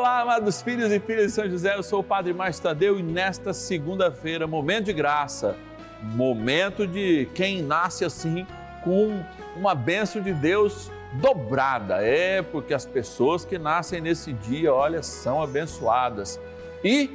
Olá, amados filhos e filhas de São José, eu sou o Padre Márcio Tadeu e nesta segunda-feira, momento de graça, momento de quem nasce assim com uma bênção de Deus dobrada. É porque as pessoas que nascem nesse dia, olha, são abençoadas e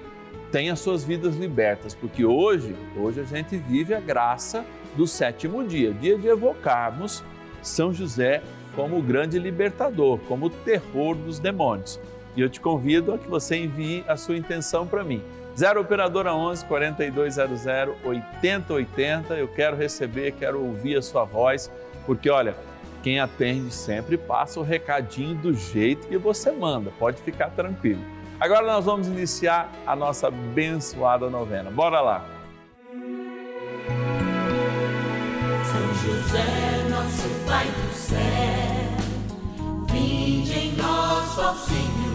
têm as suas vidas libertas, porque hoje, hoje a gente vive a graça do sétimo dia, dia de evocarmos São José como o grande libertador, como o terror dos demônios. E eu te convido a que você envie a sua intenção para mim. 0 Operadora 11 4200 8080. Eu quero receber, quero ouvir a sua voz, porque olha, quem atende sempre passa o recadinho do jeito que você manda. Pode ficar tranquilo. Agora nós vamos iniciar a nossa abençoada novena. Bora lá. São José, nosso Pai do céu, vinde em nós, Senhor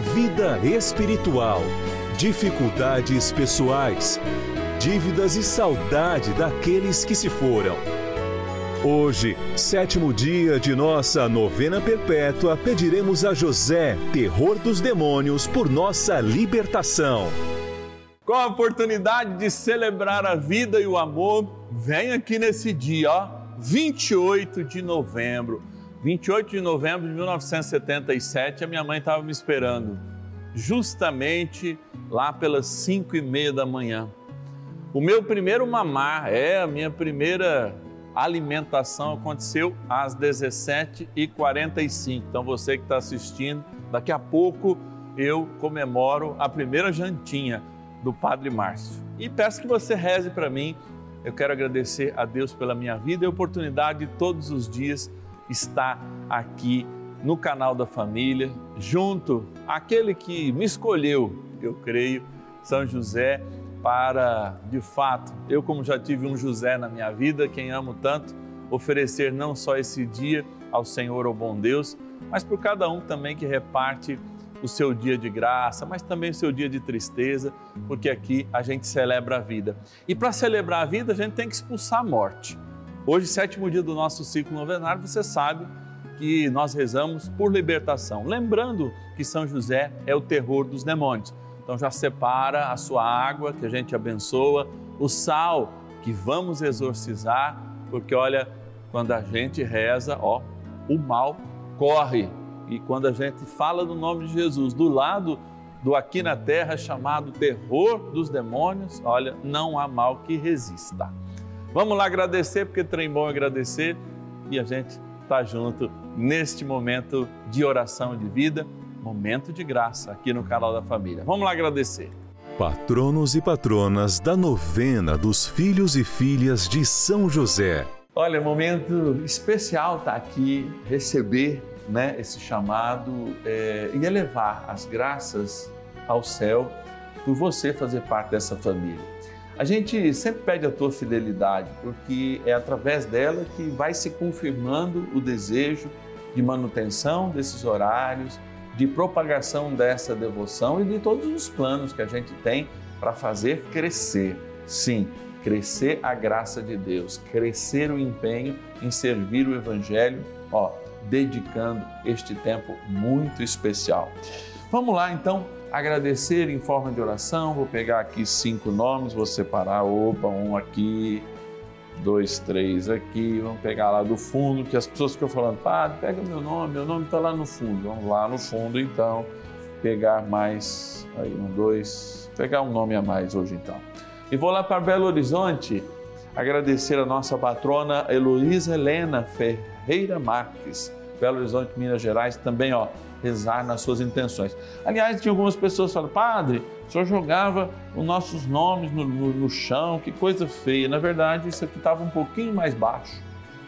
vida espiritual, dificuldades pessoais, dívidas e saudade daqueles que se foram. Hoje, sétimo dia de nossa novena perpétua, pediremos a José, terror dos demônios, por nossa libertação. Com a oportunidade de celebrar a vida e o amor, vem aqui nesse dia, ó, 28 de novembro 28 de novembro de 1977, a minha mãe estava me esperando, justamente lá pelas 5 e meia da manhã. O meu primeiro mamar, é, a minha primeira alimentação aconteceu às 17h45. Então você que está assistindo, daqui a pouco eu comemoro a primeira jantinha do Padre Márcio. E peço que você reze para mim. Eu quero agradecer a Deus pela minha vida e oportunidade de todos os dias está aqui no canal da família, junto àquele que me escolheu, eu creio, São José, para, de fato, eu como já tive um José na minha vida, quem amo tanto, oferecer não só esse dia ao Senhor, ao bom Deus, mas por cada um também que reparte o seu dia de graça, mas também o seu dia de tristeza, porque aqui a gente celebra a vida. E para celebrar a vida, a gente tem que expulsar a morte. Hoje, sétimo dia do nosso ciclo novenário, você sabe que nós rezamos por libertação, lembrando que São José é o terror dos demônios. Então já separa a sua água que a gente abençoa, o sal que vamos exorcizar, porque olha, quando a gente reza, ó, o mal corre. E quando a gente fala no nome de Jesus, do lado do aqui na terra chamado terror dos demônios, olha, não há mal que resista. Vamos lá agradecer, porque trem bom agradecer e a gente está junto neste momento de oração de vida, momento de graça aqui no canal da família. Vamos lá agradecer. Patronos e patronas da novena dos filhos e filhas de São José. Olha, momento especial estar tá aqui, receber né, esse chamado é, e elevar as graças ao céu por você fazer parte dessa família. A gente sempre pede a tua fidelidade, porque é através dela que vai se confirmando o desejo de manutenção desses horários, de propagação dessa devoção e de todos os planos que a gente tem para fazer crescer. Sim, crescer a graça de Deus, crescer o empenho em servir o Evangelho, ó, dedicando este tempo muito especial. Vamos lá então agradecer em forma de oração. Vou pegar aqui cinco nomes, vou separar. Opa, um aqui, dois, três aqui. Vamos pegar lá do fundo, que as pessoas ficam falando, padre, pega meu nome, meu nome está lá no fundo. Vamos lá no fundo então, pegar mais, aí um, dois, pegar um nome a mais hoje então. E vou lá para Belo Horizonte agradecer a nossa patrona Heloísa Helena Ferreira Marques, Belo Horizonte, Minas Gerais, também, ó, rezar nas suas intenções. Aliás, tinha algumas pessoas falam, padre, o senhor jogava os nossos nomes no, no, no chão, que coisa feia. Na verdade, isso aqui estava um pouquinho mais baixo.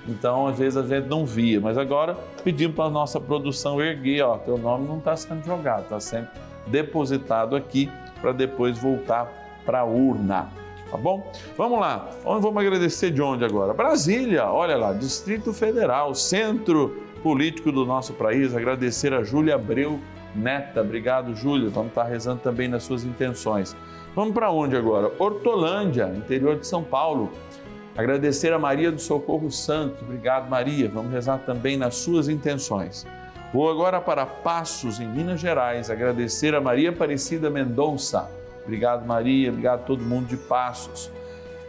Então, às vezes a gente não via, mas agora pedimos para a nossa produção erguer, ó, teu nome não está sendo jogado, está sendo depositado aqui para depois voltar para a urna. Tá bom? Vamos lá. Vamos agradecer de onde agora? Brasília, olha lá, Distrito Federal, centro político do nosso país, agradecer a Júlia Abreu Neta. Obrigado, Júlia. Vamos estar rezando também nas suas intenções. Vamos para onde agora? Hortolândia, interior de São Paulo. Agradecer a Maria do Socorro Santo. Obrigado, Maria. Vamos rezar também nas suas intenções. Vou agora para Passos, em Minas Gerais, agradecer a Maria Aparecida Mendonça. Obrigado, Maria. Obrigado a todo mundo de Passos.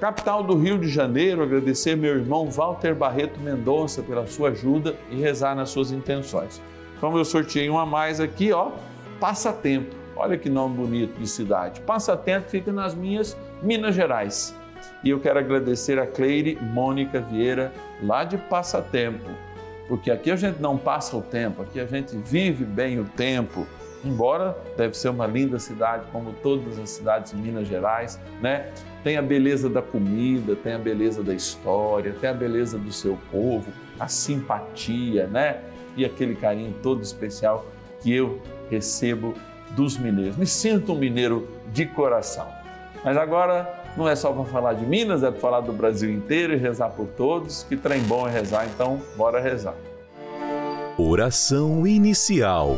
Capital do Rio de Janeiro, agradecer meu irmão Walter Barreto Mendonça pela sua ajuda e rezar nas suas intenções. Como eu sorteei um a mais aqui, ó, Passatempo. Olha que nome bonito de cidade. Passatempo fica nas minhas Minas Gerais. E eu quero agradecer a Cleire Mônica Vieira, lá de Passatempo, porque aqui a gente não passa o tempo, aqui a gente vive bem o tempo. Embora deve ser uma linda cidade, como todas as cidades de Minas Gerais, né? tem a beleza da comida, tem a beleza da história, tem a beleza do seu povo, a simpatia, né? E aquele carinho todo especial que eu recebo dos mineiros. Me sinto um mineiro de coração. Mas agora não é só para falar de Minas, é para falar do Brasil inteiro e rezar por todos. Que trem bom é rezar, então bora rezar. Oração inicial.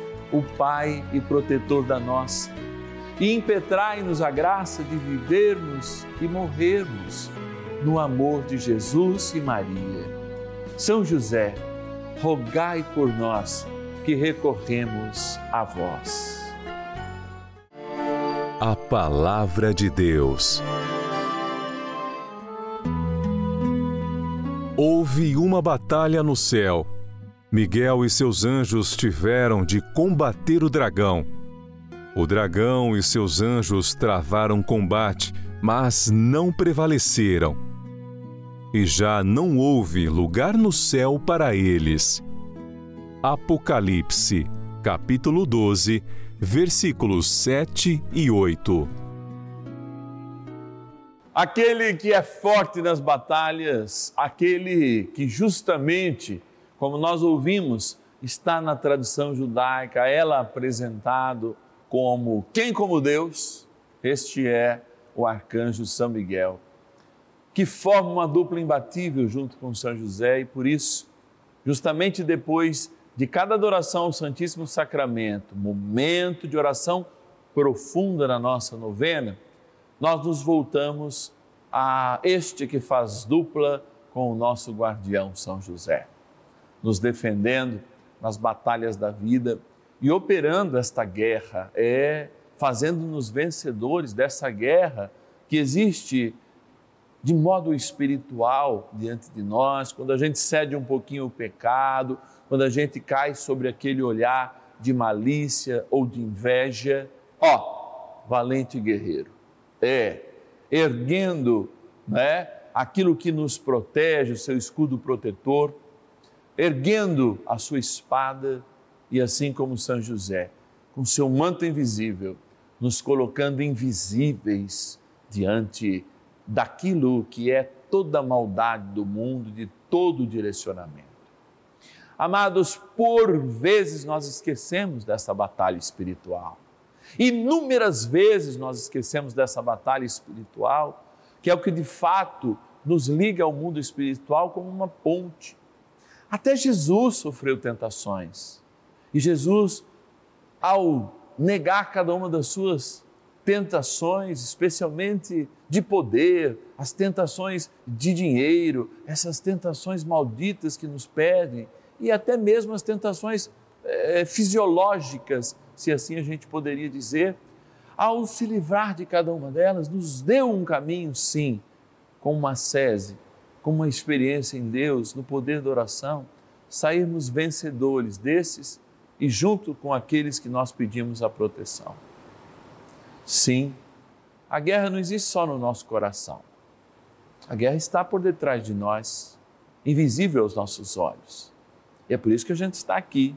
o Pai e protetor da nossa, e impetrai-nos a graça de vivermos e morrermos no amor de Jesus e Maria. São José, rogai por nós que recorremos a vós. A Palavra de Deus. Houve uma batalha no céu Miguel e seus anjos tiveram de combater o dragão. O dragão e seus anjos travaram combate, mas não prevaleceram. E já não houve lugar no céu para eles. Apocalipse, capítulo 12, versículos 7 e 8. Aquele que é forte nas batalhas, aquele que justamente, como nós ouvimos, está na tradição judaica, ela apresentado como quem como Deus, este é o arcanjo São Miguel, que forma uma dupla imbatível junto com São José e por isso, justamente depois de cada adoração ao Santíssimo Sacramento, momento de oração profunda na nossa novena, nós nos voltamos a este que faz dupla com o nosso guardião São José, nos defendendo nas batalhas da vida. E operando esta guerra, é fazendo-nos vencedores dessa guerra que existe de modo espiritual diante de nós, quando a gente cede um pouquinho o pecado, quando a gente cai sobre aquele olhar de malícia ou de inveja, ó, valente guerreiro, é, erguendo, né, aquilo que nos protege, o seu escudo protetor, erguendo a sua espada e assim como São José, com seu manto invisível, nos colocando invisíveis diante daquilo que é toda a maldade do mundo, de todo o direcionamento. Amados, por vezes nós esquecemos dessa batalha espiritual. Inúmeras vezes nós esquecemos dessa batalha espiritual, que é o que de fato nos liga ao mundo espiritual como uma ponte. Até Jesus sofreu tentações. E Jesus, ao negar cada uma das suas tentações, especialmente de poder, as tentações de dinheiro, essas tentações malditas que nos pedem, e até mesmo as tentações é, fisiológicas, se assim a gente poderia dizer, ao se livrar de cada uma delas, nos deu um caminho, sim, com uma sese, com uma experiência em Deus, no poder da oração, sairmos vencedores desses e junto com aqueles que nós pedimos a proteção. Sim, a guerra não existe só no nosso coração. A guerra está por detrás de nós, invisível aos nossos olhos. E é por isso que a gente está aqui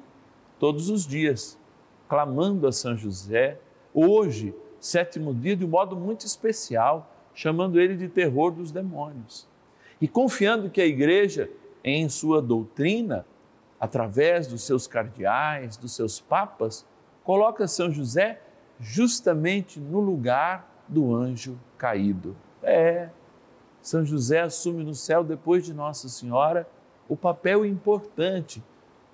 todos os dias, clamando a São José, hoje, sétimo dia, de um modo muito especial, chamando ele de terror dos demônios. E confiando que a igreja, em sua doutrina, através dos seus cardeais, dos seus papas, coloca São José justamente no lugar do anjo caído. É, São José assume no céu, depois de Nossa Senhora, o papel importante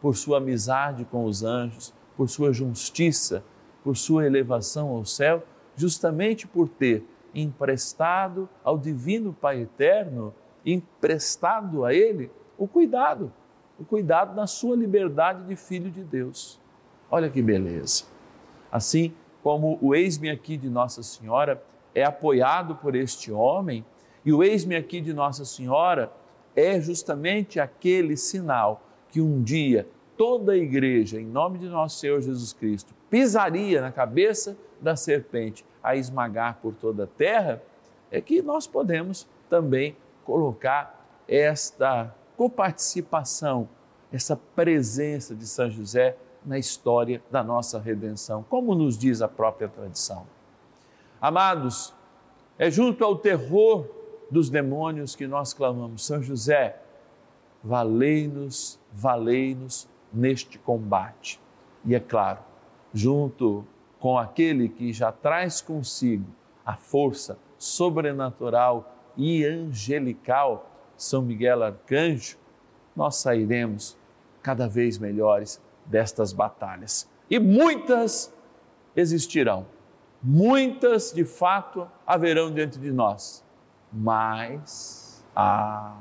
por sua amizade com os anjos, por sua justiça, por sua elevação ao céu, justamente por ter emprestado ao Divino Pai Eterno, emprestado a Ele o cuidado, o cuidado na sua liberdade de filho de Deus. Olha que beleza. Assim como o eis-me aqui de Nossa Senhora é apoiado por este homem, e o eis-me aqui de Nossa Senhora é justamente aquele sinal que um dia toda a igreja, em nome de nosso Senhor Jesus Cristo, pisaria na cabeça da serpente a esmagar por toda a terra, é que nós podemos também colocar esta coparticipação, essa presença de São José na história da nossa redenção, como nos diz a própria tradição. Amados, é junto ao terror dos demônios que nós clamamos: São José, valei-nos, valei-nos neste combate. E é claro, junto com aquele que já traz consigo a força sobrenatural e angelical, São Miguel Arcanjo, nós sairemos cada vez melhores destas batalhas. E muitas existirão, muitas de fato haverão diante de nós mas há,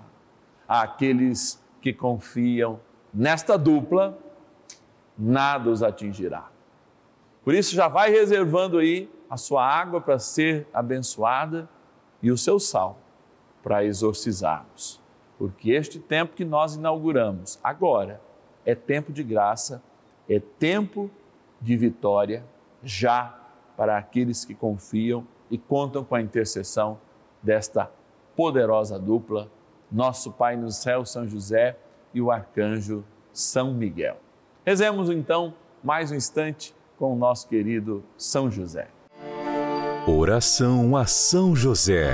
aqueles que confiam nesta dupla, nada os atingirá. Por isso, já vai reservando aí a sua água para ser abençoada e o seu sal para exorcizarmos. Porque este tempo que nós inauguramos agora é tempo de graça, é tempo de vitória já para aqueles que confiam e contam com a intercessão desta poderosa dupla, nosso Pai no céu, São José e o arcanjo São Miguel. Rezemos então mais um instante com o nosso querido São José. Oração a São José.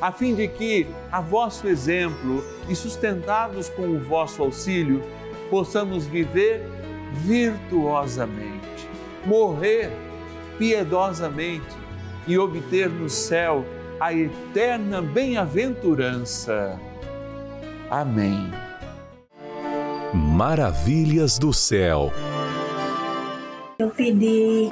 a fim de que, a vosso exemplo e sustentados com o vosso auxílio, possamos viver virtuosamente, morrer piedosamente e obter no céu a eterna bem-aventurança. Amém. Maravilhas do céu. Eu pedi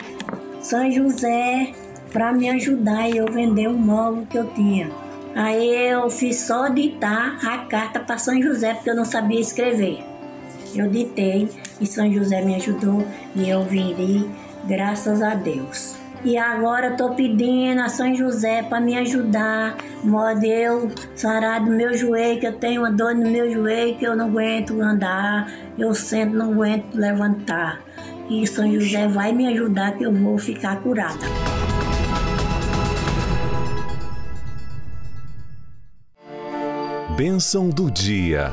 São José para me ajudar e eu vender o móvel que eu tinha. Aí eu fiz só ditar a carta para São José porque eu não sabia escrever. Eu ditei e São José me ajudou e eu vendi, graças a Deus. E agora estou pedindo a São José para me ajudar, modo eu sarar do meu joelho, que eu tenho uma dor no meu joelho que eu não aguento andar, eu sento, não aguento levantar. E São José vai me ajudar que eu vou ficar curada. Bênção do dia.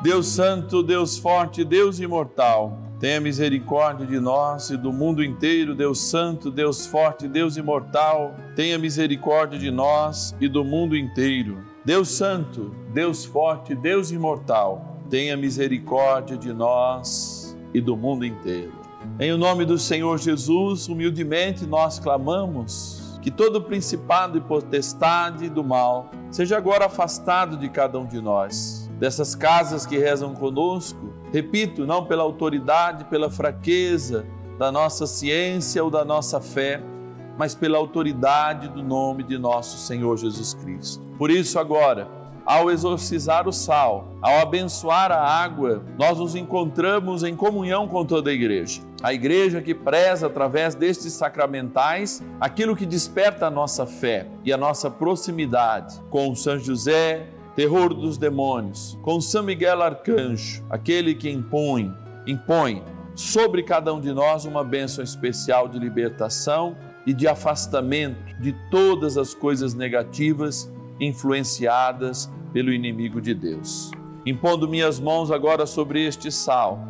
Deus Santo, Deus Forte, Deus Imortal, tenha misericórdia de nós e do mundo inteiro, Deus Santo, Deus Forte, Deus Imortal, tenha misericórdia de nós e do mundo inteiro. Deus Santo, Deus Forte, Deus Imortal, tenha misericórdia de nós e do mundo inteiro. Em o nome do Senhor Jesus, humildemente nós clamamos que todo principado e potestade do mal seja agora afastado de cada um de nós dessas casas que rezam conosco, repito, não pela autoridade, pela fraqueza da nossa ciência ou da nossa fé, mas pela autoridade do nome de nosso Senhor Jesus Cristo. Por isso, agora, ao exorcizar o sal, ao abençoar a água, nós nos encontramos em comunhão com toda a igreja. A igreja que preza através destes sacramentais aquilo que desperta a nossa fé e a nossa proximidade com São José, terror dos demônios, com São Miguel Arcanjo, aquele que impõe, impõe sobre cada um de nós uma bênção especial de libertação e de afastamento de todas as coisas negativas influenciadas pelo inimigo de Deus. Impondo minhas mãos agora sobre este sal,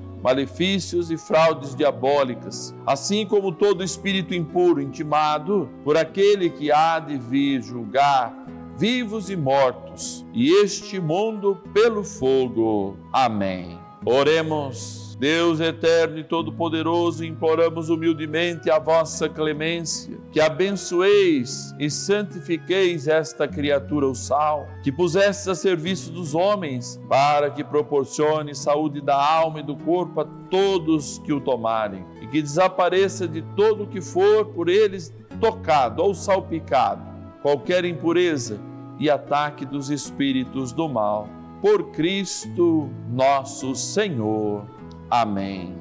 malefícios e fraudes diabólicas, assim como todo espírito impuro intimado por aquele que há de vir julgar vivos e mortos, e este mundo pelo fogo. Amém. Oremos. Deus eterno e todo-poderoso, imploramos humildemente a vossa clemência, que abençoeis e santifiqueis esta criatura, o sal, que pusestes a serviço dos homens, para que proporcione saúde da alma e do corpo a todos que o tomarem, e que desapareça de todo o que for por eles tocado ou salpicado qualquer impureza e ataque dos espíritos do mal. Por Cristo nosso Senhor. Amém.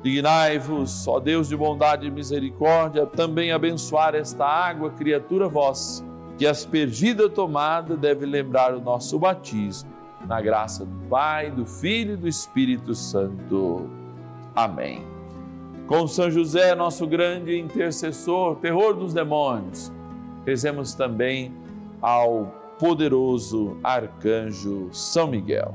Dignai-vos, ó Deus de bondade e misericórdia, também abençoar esta água, criatura vossa, que aspergida tomada deve lembrar o nosso batismo. Na graça do Pai, do Filho e do Espírito Santo. Amém. Com São José, nosso grande intercessor, terror dos demônios, rezemos também ao poderoso arcanjo São Miguel.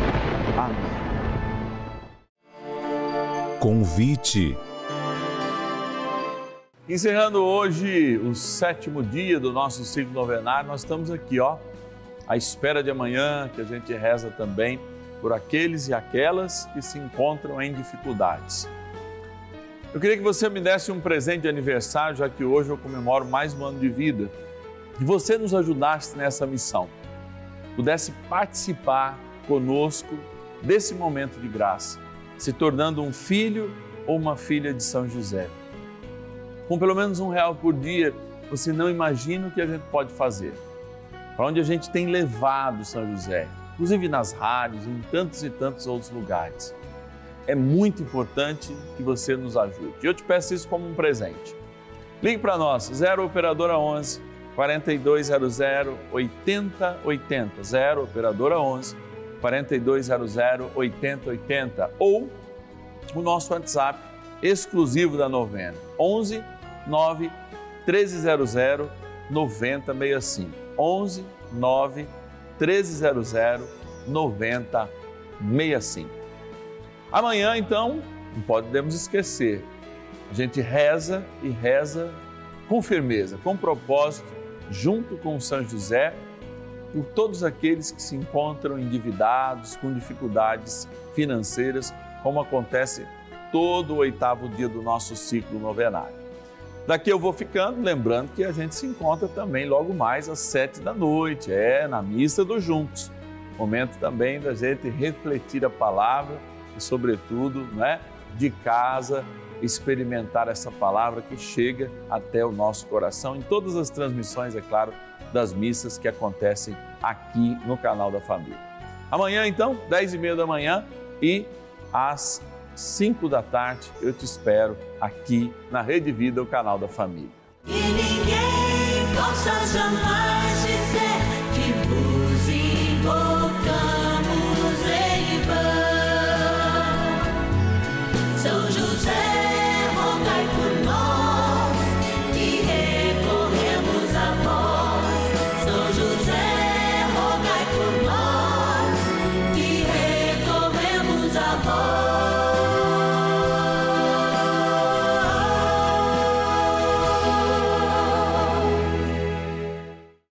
Amém. Convite. Encerrando hoje o sétimo dia do nosso ciclo novenário, nós estamos aqui, ó, à espera de amanhã, que a gente reza também por aqueles e aquelas que se encontram em dificuldades. Eu queria que você me desse um presente de aniversário, já que hoje eu comemoro mais um ano de vida, e você nos ajudasse nessa missão, pudesse participar conosco desse momento de graça, se tornando um filho ou uma filha de São José. Com pelo menos um real por dia, você não imagina o que a gente pode fazer. Para onde a gente tem levado São José, inclusive nas rádios, em tantos e tantos outros lugares. É muito importante que você nos ajude. Eu te peço isso como um presente. Ligue para nós, 0 Operadora 11 4200 8080. 0 Operadora 11 4200 8080. Ou o nosso WhatsApp exclusivo da novena, 11 9 1300 9065. 11 9 1300 9065. Amanhã, então, não podemos esquecer, a gente reza e reza com firmeza, com propósito, junto com São José, por todos aqueles que se encontram endividados, com dificuldades financeiras, como acontece todo o oitavo dia do nosso ciclo novenário. Daqui eu vou ficando, lembrando que a gente se encontra também logo mais às sete da noite, é na missa dos juntos. Momento também da gente refletir a palavra e, sobretudo, né, de casa, experimentar essa palavra que chega até o nosso coração em todas as transmissões, é claro, das missas que acontecem aqui no canal da família. Amanhã, então, dez e meia da manhã e às 5 da tarde, eu te espero aqui na Rede Vida, o canal da família.